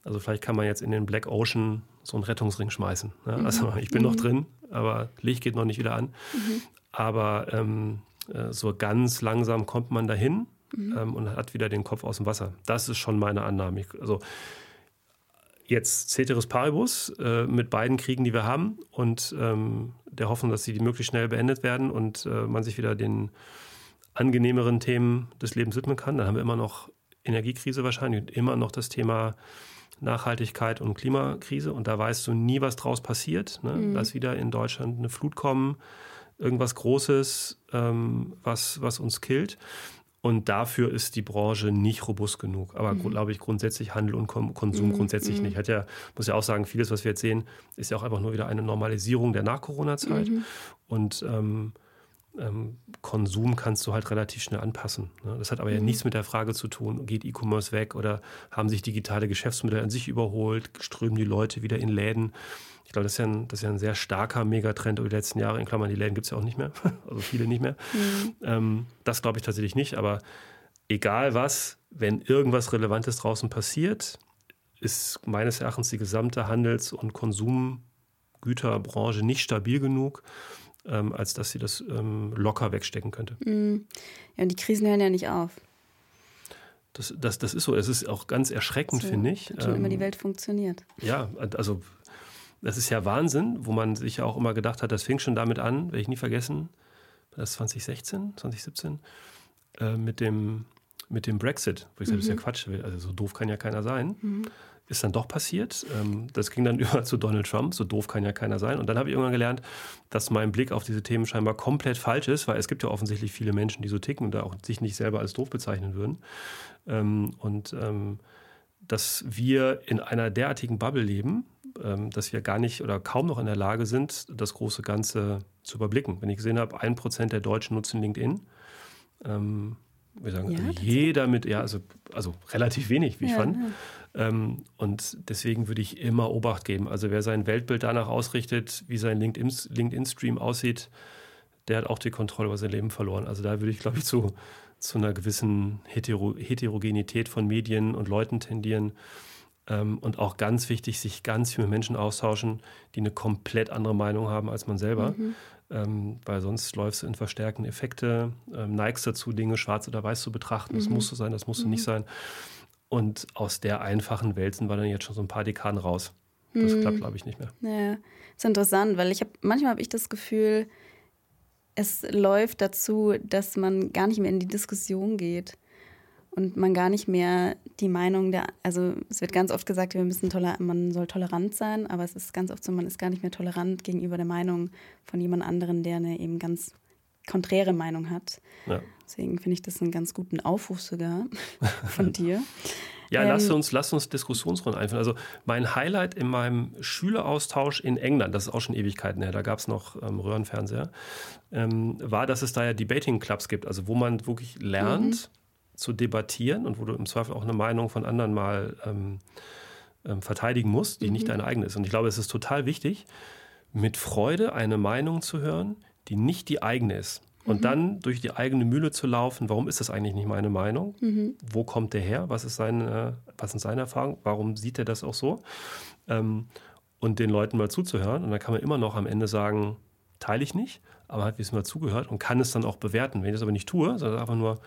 Also vielleicht kann man jetzt in den Black Ocean so einen Rettungsring schmeißen. Ne? Mhm. Also ich bin mhm. noch drin, aber Licht geht noch nicht wieder an. Mhm. Aber ähm, äh, so ganz langsam kommt man dahin mhm. ähm, und hat wieder den Kopf aus dem Wasser. Das ist schon meine Annahme. Ich, also jetzt Ceteris Paribus äh, mit beiden Kriegen, die wir haben und ähm, der Hoffnung, dass sie möglichst schnell beendet werden und äh, man sich wieder den angenehmeren Themen des Lebens widmen kann. Dann haben wir immer noch Energiekrise wahrscheinlich und immer noch das Thema Nachhaltigkeit und Klimakrise und da weißt du nie, was draus passiert. Ne? Mhm. Lass wieder in Deutschland eine Flut kommen, irgendwas Großes, ähm, was, was uns killt. Und dafür ist die Branche nicht robust genug. Aber mhm. glaube ich grundsätzlich Handel und Konsum mhm. grundsätzlich mhm. nicht. Hat ja, muss ja auch sagen, vieles, was wir jetzt sehen, ist ja auch einfach nur wieder eine Normalisierung der Nach-Corona-Zeit. Mhm. Und ähm, ähm, Konsum kannst du halt relativ schnell anpassen. Ne? Das hat aber ja mhm. nichts mit der Frage zu tun, geht E-Commerce weg oder haben sich digitale Geschäftsmodelle an sich überholt, strömen die Leute wieder in Läden ich glaube, das ist, ja ein, das ist ja ein sehr starker Megatrend über die letzten Jahre. In Klammern, die Läden gibt es ja auch nicht mehr, also viele nicht mehr. Mhm. Ähm, das glaube ich tatsächlich nicht, aber egal was, wenn irgendwas Relevantes draußen passiert, ist meines Erachtens die gesamte Handels- und Konsumgüterbranche nicht stabil genug, ähm, als dass sie das ähm, locker wegstecken könnte. Mhm. Ja, und die Krisen hören ja nicht auf. Das, das, das ist so. Es ist auch ganz erschreckend, so, finde ich. Schon ähm, immer die Welt funktioniert. Ja, also das ist ja Wahnsinn, wo man sich ja auch immer gedacht hat, das fing schon damit an, werde ich nie vergessen, das 2016, 2017, äh, mit, dem, mit dem Brexit, wo ich mhm. sage, das ist ja mhm. Quatsch, also so doof kann ja keiner sein. Mhm. Ist dann doch passiert. Ähm, das ging dann über zu Donald Trump, so doof kann ja keiner sein. Und dann habe ich irgendwann gelernt, dass mein Blick auf diese Themen scheinbar komplett falsch ist, weil es gibt ja offensichtlich viele Menschen, die so ticken und da auch sich nicht selber als doof bezeichnen würden. Ähm, und ähm, dass wir in einer derartigen Bubble leben, dass wir gar nicht oder kaum noch in der Lage sind, das große Ganze zu überblicken. Wenn ich gesehen habe, ein Prozent der Deutschen nutzen LinkedIn, ähm, wir sagen, ja, also jeder mit, ja, also, also relativ wenig, wie ich fand. Ja. Ähm, und deswegen würde ich immer Obacht geben. Also wer sein Weltbild danach ausrichtet, wie sein LinkedIn-Stream LinkedIn aussieht, der hat auch die Kontrolle über sein Leben verloren. Also da würde ich, glaube ich, zu, zu einer gewissen Hetero Heterogenität von Medien und Leuten tendieren. Ähm, und auch ganz wichtig, sich ganz viel mit Menschen austauschen, die eine komplett andere Meinung haben als man selber. Mhm. Ähm, weil sonst läufst du in verstärkende Effekte, ähm, neigst dazu, Dinge schwarz oder weiß zu betrachten. Das mhm. muss so sein, das muss so nicht mhm. sein. Und aus der einfachen Welt sind wir dann jetzt schon so ein paar Dekaden raus. Das mhm. klappt, glaube ich, nicht mehr. Ja, das ist interessant, weil ich habe manchmal habe ich das Gefühl, es läuft dazu, dass man gar nicht mehr in die Diskussion geht und man gar nicht mehr die Meinung der, also es wird ganz oft gesagt, wir müssen toler, man soll tolerant sein, aber es ist ganz oft so, man ist gar nicht mehr tolerant gegenüber der Meinung von jemand anderen, der eine eben ganz konträre Meinung hat. Ja. Deswegen finde ich das einen ganz guten Aufruf sogar von dir. Ja, ähm, lass uns, lass uns Diskussionsrunden einführen. Also mein Highlight in meinem Schüleraustausch in England, das ist auch schon Ewigkeiten her, da gab es noch ähm, Röhrenfernseher, ähm, war, dass es da ja Debating Clubs gibt, also wo man wirklich lernt mhm. Zu debattieren und wo du im Zweifel auch eine Meinung von anderen mal ähm, ähm, verteidigen musst, die mhm. nicht deine eigene ist. Und ich glaube, es ist total wichtig, mit Freude eine Meinung zu hören, die nicht die eigene ist. Und mhm. dann durch die eigene Mühle zu laufen, warum ist das eigentlich nicht meine Meinung? Mhm. Wo kommt der her? Was, ist seine, was sind seine Erfahrungen? Warum sieht er das auch so? Ähm, und den Leuten mal zuzuhören. Und dann kann man immer noch am Ende sagen, teile ich nicht, aber hat wissen mal zugehört und kann es dann auch bewerten. Wenn ich das aber nicht tue, sondern einfach nur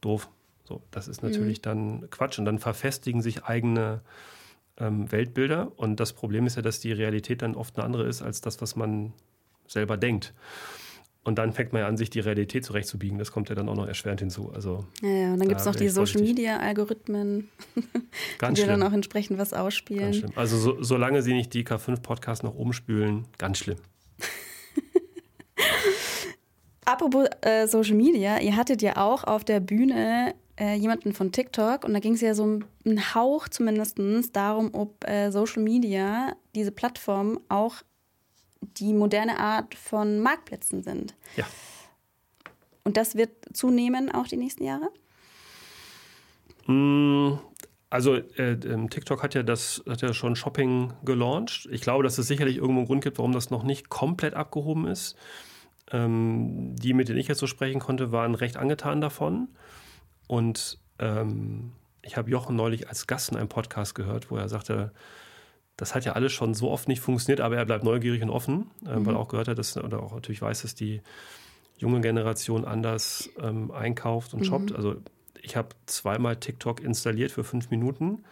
doof. So, das ist natürlich mhm. dann Quatsch. Und dann verfestigen sich eigene ähm, Weltbilder. Und das Problem ist ja, dass die Realität dann oft eine andere ist als das, was man selber denkt. Und dann fängt man ja an, sich die Realität zurechtzubiegen. Das kommt ja dann auch noch erschwerend hinzu. Also, ja, ja und dann gibt es noch die Social Media Algorithmen, die dir dann auch entsprechend was ausspielen. Ganz schlimm. Also so, solange sie nicht die K5-Podcasts noch umspülen, ganz schlimm. Apropos äh, Social Media, ihr hattet ja auch auf der Bühne äh, jemanden von TikTok und da ging es ja so einen Hauch zumindest darum, ob äh, Social Media, diese Plattform, auch die moderne Art von Marktplätzen sind. Ja. Und das wird zunehmen auch die nächsten Jahre? Mm, also äh, ähm, TikTok hat ja das hat ja schon Shopping gelauncht. Ich glaube, dass es sicherlich irgendwo einen Grund gibt, warum das noch nicht komplett abgehoben ist. Ähm, die, mit denen ich jetzt so sprechen konnte, waren recht angetan davon. Und ähm, ich habe Jochen neulich als Gast in einem Podcast gehört, wo er sagte, das hat ja alles schon so oft nicht funktioniert, aber er bleibt neugierig und offen, äh, mhm. weil er auch gehört hat, dass, oder auch natürlich weiß, dass die junge Generation anders ähm, einkauft und mhm. shoppt. Also ich habe zweimal TikTok installiert für fünf Minuten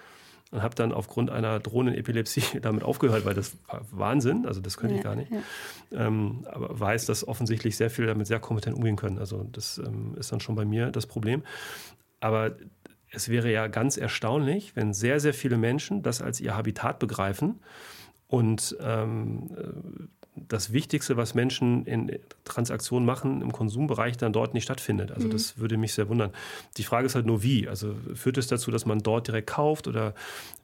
und habe dann aufgrund einer drohenden Epilepsie damit aufgehört, weil das war Wahnsinn, also das könnte ja, ich gar nicht. Ja. Ähm, aber weiß, dass offensichtlich sehr viele damit sehr kompetent umgehen können. Also das ähm, ist dann schon bei mir das Problem. Aber es wäre ja ganz erstaunlich, wenn sehr, sehr viele Menschen das als ihr Habitat begreifen und ähm, das Wichtigste, was Menschen in Transaktionen machen, im Konsumbereich dann dort nicht stattfindet. Also mhm. das würde mich sehr wundern. Die Frage ist halt nur wie. Also führt es dazu, dass man dort direkt kauft oder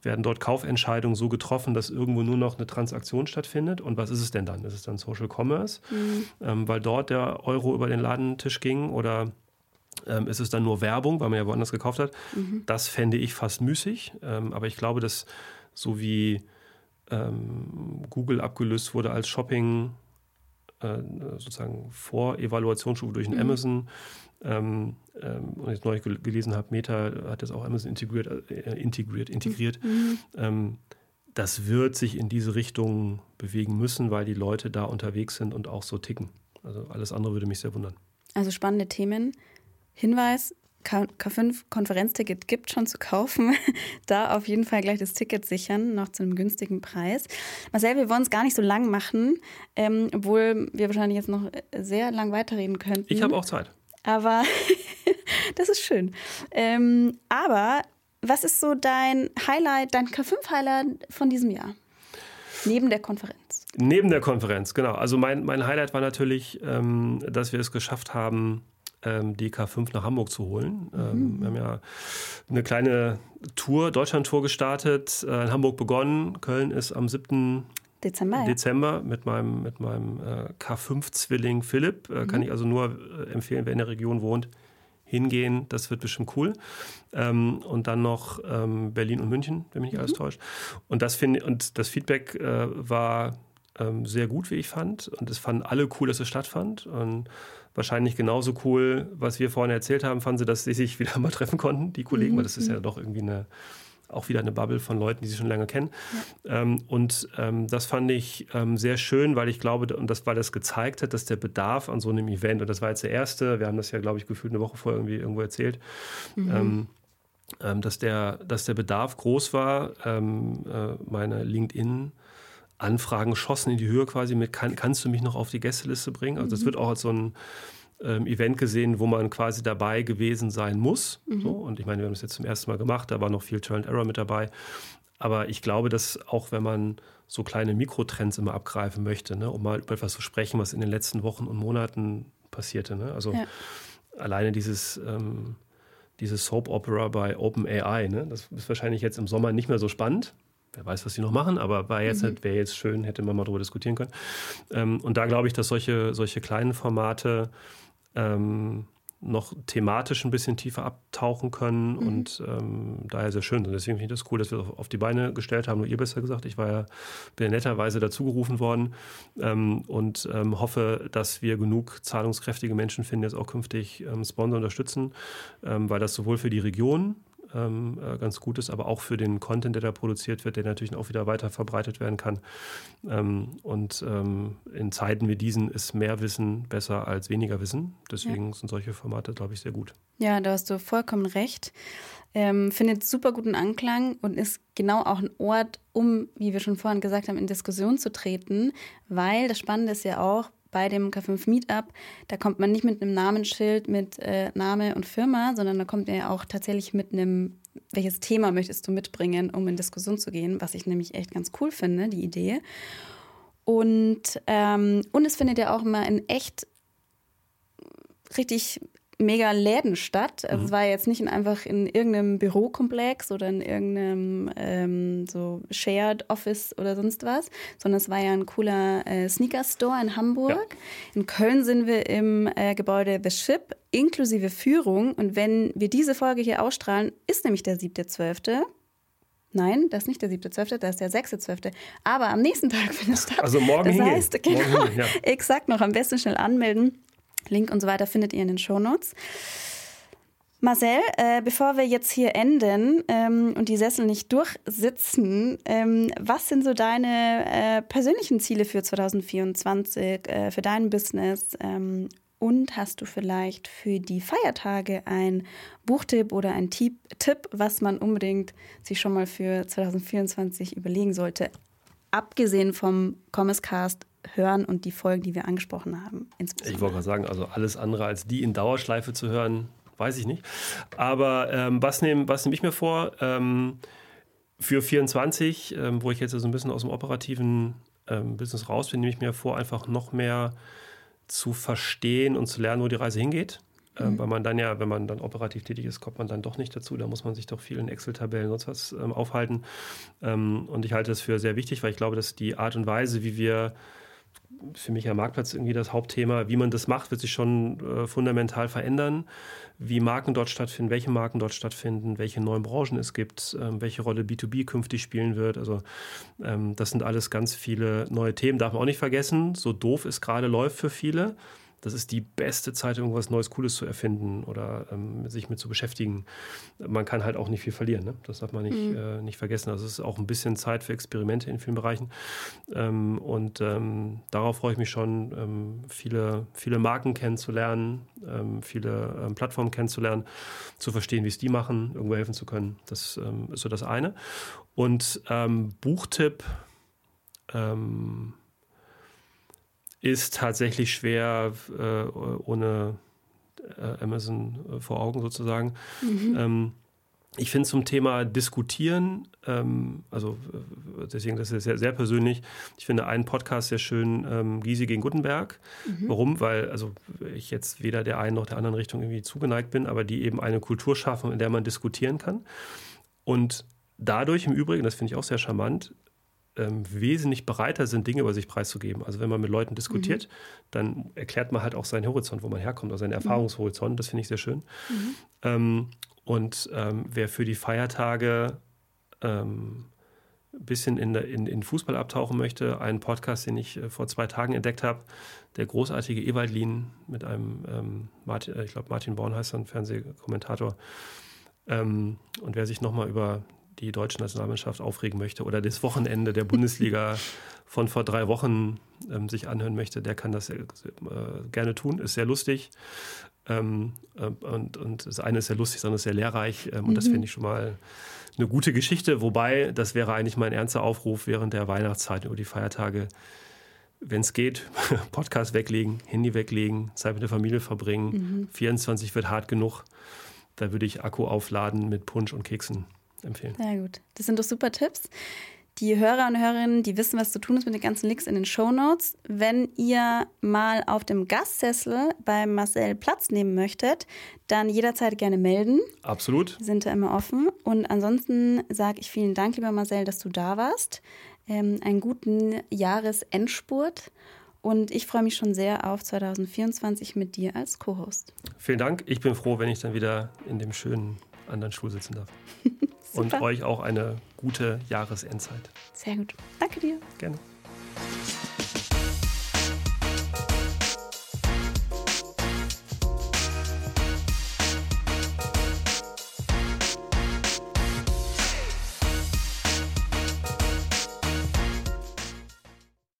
werden dort Kaufentscheidungen so getroffen, dass irgendwo nur noch eine Transaktion stattfindet? Und was ist es denn dann? Ist es dann Social Commerce, mhm. ähm, weil dort der Euro über den Ladentisch ging oder ähm, ist es dann nur Werbung, weil man ja woanders gekauft hat. Mhm. Das fände ich fast müßig. Ähm, aber ich glaube, dass so wie ähm, Google abgelöst wurde als Shopping, äh, sozusagen vor Evaluationsstufe durch ein mhm. Amazon, ähm, ähm, und jetzt neu gelesen habe, Meta hat jetzt auch Amazon integriert, äh, integriert, integriert. Mhm. Ähm, das wird sich in diese Richtung bewegen müssen, weil die Leute da unterwegs sind und auch so ticken. Also alles andere würde mich sehr wundern. Also spannende Themen. Hinweis, K5 Konferenzticket gibt schon zu kaufen. da auf jeden Fall gleich das Ticket sichern, noch zu einem günstigen Preis. Marcel, wir wollen es gar nicht so lang machen, ähm, obwohl wir wahrscheinlich jetzt noch sehr lang weiterreden könnten. Ich habe auch Zeit. Aber das ist schön. Ähm, aber was ist so dein Highlight, dein K5-Highlight von diesem Jahr? Neben der Konferenz. Neben der Konferenz, genau. Also mein, mein Highlight war natürlich, ähm, dass wir es geschafft haben, ähm, die K5 nach Hamburg zu holen. Ähm, mhm. Wir haben ja eine kleine Tour, Deutschland-Tour gestartet, äh, in Hamburg begonnen. Köln ist am 7. Dezember, Dezember mit meinem, mit meinem äh, K5-Zwilling Philipp. Äh, mhm. Kann ich also nur äh, empfehlen, wer in der Region wohnt, hingehen. Das wird bestimmt cool. Ähm, und dann noch ähm, Berlin und München, wenn mich nicht mhm. alles täuscht. Und das, find, und das Feedback äh, war ähm, sehr gut, wie ich fand. Und es fanden alle cool, dass es stattfand. Und wahrscheinlich genauso cool, was wir vorhin erzählt haben, fanden sie, dass sie sich wieder mal treffen konnten, die Kollegen, mhm. weil das ist ja doch irgendwie eine auch wieder eine Bubble von Leuten, die sie schon lange kennen. Ja. Ähm, und ähm, das fand ich ähm, sehr schön, weil ich glaube, und das, weil das gezeigt hat, dass der Bedarf an so einem Event, und das war jetzt der erste, wir haben das ja, glaube ich, gefühlt eine Woche vorher irgendwie irgendwo erzählt, mhm. Ähm, ähm, dass, der, dass der Bedarf groß war. Ähm, äh, meine LinkedIn- Anfragen schossen in die Höhe quasi mit, kann, kannst du mich noch auf die Gästeliste bringen? Also das mhm. wird auch als so ein ähm, Event gesehen, wo man quasi dabei gewesen sein muss. Mhm. So. Und ich meine, wir haben es jetzt zum ersten Mal gemacht, da war noch viel Trial and Error mit dabei. Aber ich glaube, dass auch wenn man so kleine Mikrotrends immer abgreifen möchte, ne, um mal über etwas zu sprechen, was in den letzten Wochen und Monaten passierte. Ne? Also ja. alleine dieses, ähm, dieses Soap Opera bei OpenAI, ne? das ist wahrscheinlich jetzt im Sommer nicht mehr so spannend. Wer weiß, was sie noch machen, aber war jetzt, mhm. wäre jetzt schön, hätte man mal darüber diskutieren können. Ähm, und da glaube ich, dass solche, solche kleinen Formate ähm, noch thematisch ein bisschen tiefer abtauchen können mhm. und ähm, daher sehr schön sind. Deswegen finde ich das cool, dass wir das auf die Beine gestellt haben. Nur ihr besser gesagt, ich war ja bin ja netterweise dazugerufen worden ähm, und ähm, hoffe, dass wir genug zahlungskräftige Menschen finden, jetzt auch künftig ähm, Sponsor unterstützen, ähm, weil das sowohl für die Region ähm, äh, ganz gut ist, aber auch für den Content, der da produziert wird, der natürlich auch wieder weiter verbreitet werden kann. Ähm, und ähm, in Zeiten wie diesen ist mehr Wissen besser als weniger Wissen. Deswegen ja. sind solche Formate, glaube ich, sehr gut. Ja, da hast du vollkommen recht. Ähm, findet super guten Anklang und ist genau auch ein Ort, um, wie wir schon vorhin gesagt haben, in Diskussion zu treten, weil das Spannende ist ja auch, bei dem K5 Meetup, da kommt man nicht mit einem Namensschild mit äh, Name und Firma, sondern da kommt er auch tatsächlich mit einem, welches Thema möchtest du mitbringen, um in Diskussion zu gehen, was ich nämlich echt ganz cool finde, die Idee. Und, ähm, und es findet ja auch immer in echt richtig mega Läden statt. Also mhm. es war jetzt nicht in einfach in irgendeinem Bürokomplex oder in irgendeinem ähm, so Shared Office oder sonst was, sondern es war ja ein cooler äh, Sneaker Store in Hamburg. Ja. In Köln sind wir im äh, Gebäude The Ship inklusive Führung und wenn wir diese Folge hier ausstrahlen, ist nämlich der 7.12. Nein, das ist nicht der 7.12., das ist der 6.12. Aber am nächsten Tag findet es statt. Also morgen Das heißt, genau, morgen, ja. exakt noch am besten schnell anmelden. Link und so weiter findet ihr in den Shownotes. Marcel, äh, bevor wir jetzt hier enden ähm, und die Sessel nicht durchsitzen, ähm, was sind so deine äh, persönlichen Ziele für 2024, äh, für dein Business? Ähm, und hast du vielleicht für die Feiertage ein Buchtipp oder ein Tipp, Tipp, was man unbedingt sich schon mal für 2024 überlegen sollte? Abgesehen vom Commerce Cast hören und die Folgen, die wir angesprochen haben. Ich wollte gerade sagen, also alles andere als die in Dauerschleife zu hören, weiß ich nicht. Aber ähm, was nehme was nehm ich mir vor? Ähm, für 24, ähm, wo ich jetzt so ein bisschen aus dem operativen ähm, Business raus bin, nehme ich mir vor, einfach noch mehr zu verstehen und zu lernen, wo die Reise hingeht. Ähm, mhm. weil man dann ja, wenn man dann operativ tätig ist, kommt man dann doch nicht dazu. Da muss man sich doch viel in Excel-Tabellen und sonst was ähm, aufhalten. Ähm, und ich halte das für sehr wichtig, weil ich glaube, dass die Art und Weise, wie wir für mich ja Marktplatz irgendwie das Hauptthema. Wie man das macht, wird sich schon äh, fundamental verändern. Wie Marken dort stattfinden, welche Marken dort stattfinden, welche neuen Branchen es gibt, ähm, welche Rolle B2B künftig spielen wird. Also ähm, das sind alles ganz viele neue Themen. Darf man auch nicht vergessen, so doof es gerade läuft für viele das ist die beste Zeit, irgendwas Neues, Cooles zu erfinden oder ähm, sich mit zu beschäftigen. Man kann halt auch nicht viel verlieren. Ne? Das darf man nicht, mhm. äh, nicht vergessen. Also es ist auch ein bisschen Zeit für Experimente in vielen Bereichen. Ähm, und ähm, darauf freue ich mich schon, ähm, viele, viele Marken kennenzulernen, ähm, viele ähm, Plattformen kennenzulernen, zu verstehen, wie es die machen, irgendwo helfen zu können. Das ist so das eine. Und Buchtipp, ähm, ist tatsächlich schwer äh, ohne äh, Amazon äh, vor Augen sozusagen. Mhm. Ähm, ich finde zum Thema Diskutieren, ähm, also äh, deswegen, das ist sehr, sehr persönlich. Ich finde einen Podcast sehr schön, ähm, Gysi gegen Gutenberg. Mhm. Warum? Weil also ich jetzt weder der einen noch der anderen Richtung irgendwie zugeneigt bin, aber die eben eine Kultur schaffen, in der man diskutieren kann. Und dadurch im Übrigen, das finde ich auch sehr charmant, ähm, wesentlich bereiter sind, Dinge über sich preiszugeben. Also wenn man mit Leuten diskutiert, mhm. dann erklärt man halt auch seinen Horizont, wo man herkommt, also seinen mhm. Erfahrungshorizont. Das finde ich sehr schön. Mhm. Ähm, und ähm, wer für die Feiertage ein ähm, bisschen in, in, in, Fußball abtauchen möchte, einen Podcast, den ich äh, vor zwei Tagen entdeckt habe, der großartige Ewald Lien mit einem, ähm, Martin, äh, ich glaube Martin Born heißt er, ein Fernsehkommentator. Ähm, und wer sich nochmal über die deutsche Nationalmannschaft aufregen möchte oder das Wochenende der Bundesliga von vor drei Wochen ähm, sich anhören möchte, der kann das äh, gerne tun. Ist sehr lustig. Ähm, äh, und, und das eine ist sehr lustig, sondern ist sehr lehrreich. Ähm, und das mhm. finde ich schon mal eine gute Geschichte. Wobei, das wäre eigentlich mein ernster Aufruf während der Weihnachtszeit über die Feiertage. Wenn es geht, Podcast weglegen, Handy weglegen, Zeit mit der Familie verbringen. Mhm. 24 wird hart genug. Da würde ich Akku aufladen mit Punsch und Keksen empfehlen. Sehr gut. Das sind doch super Tipps. Die Hörer und Hörerinnen, die wissen, was zu tun ist mit den ganzen Links in den Show Notes. Wenn ihr mal auf dem Gastsessel bei Marcel Platz nehmen möchtet, dann jederzeit gerne melden. Absolut. Wir sind da immer offen. Und ansonsten sage ich vielen Dank, lieber Marcel, dass du da warst. Ähm, einen guten Jahresendspurt. Und ich freue mich schon sehr auf 2024 mit dir als Co-Host. Vielen Dank. Ich bin froh, wenn ich dann wieder in dem schönen anderen Stuhl sitzen darf. Super. und euch auch eine gute Jahresendzeit. Sehr gut. Danke dir. Gerne.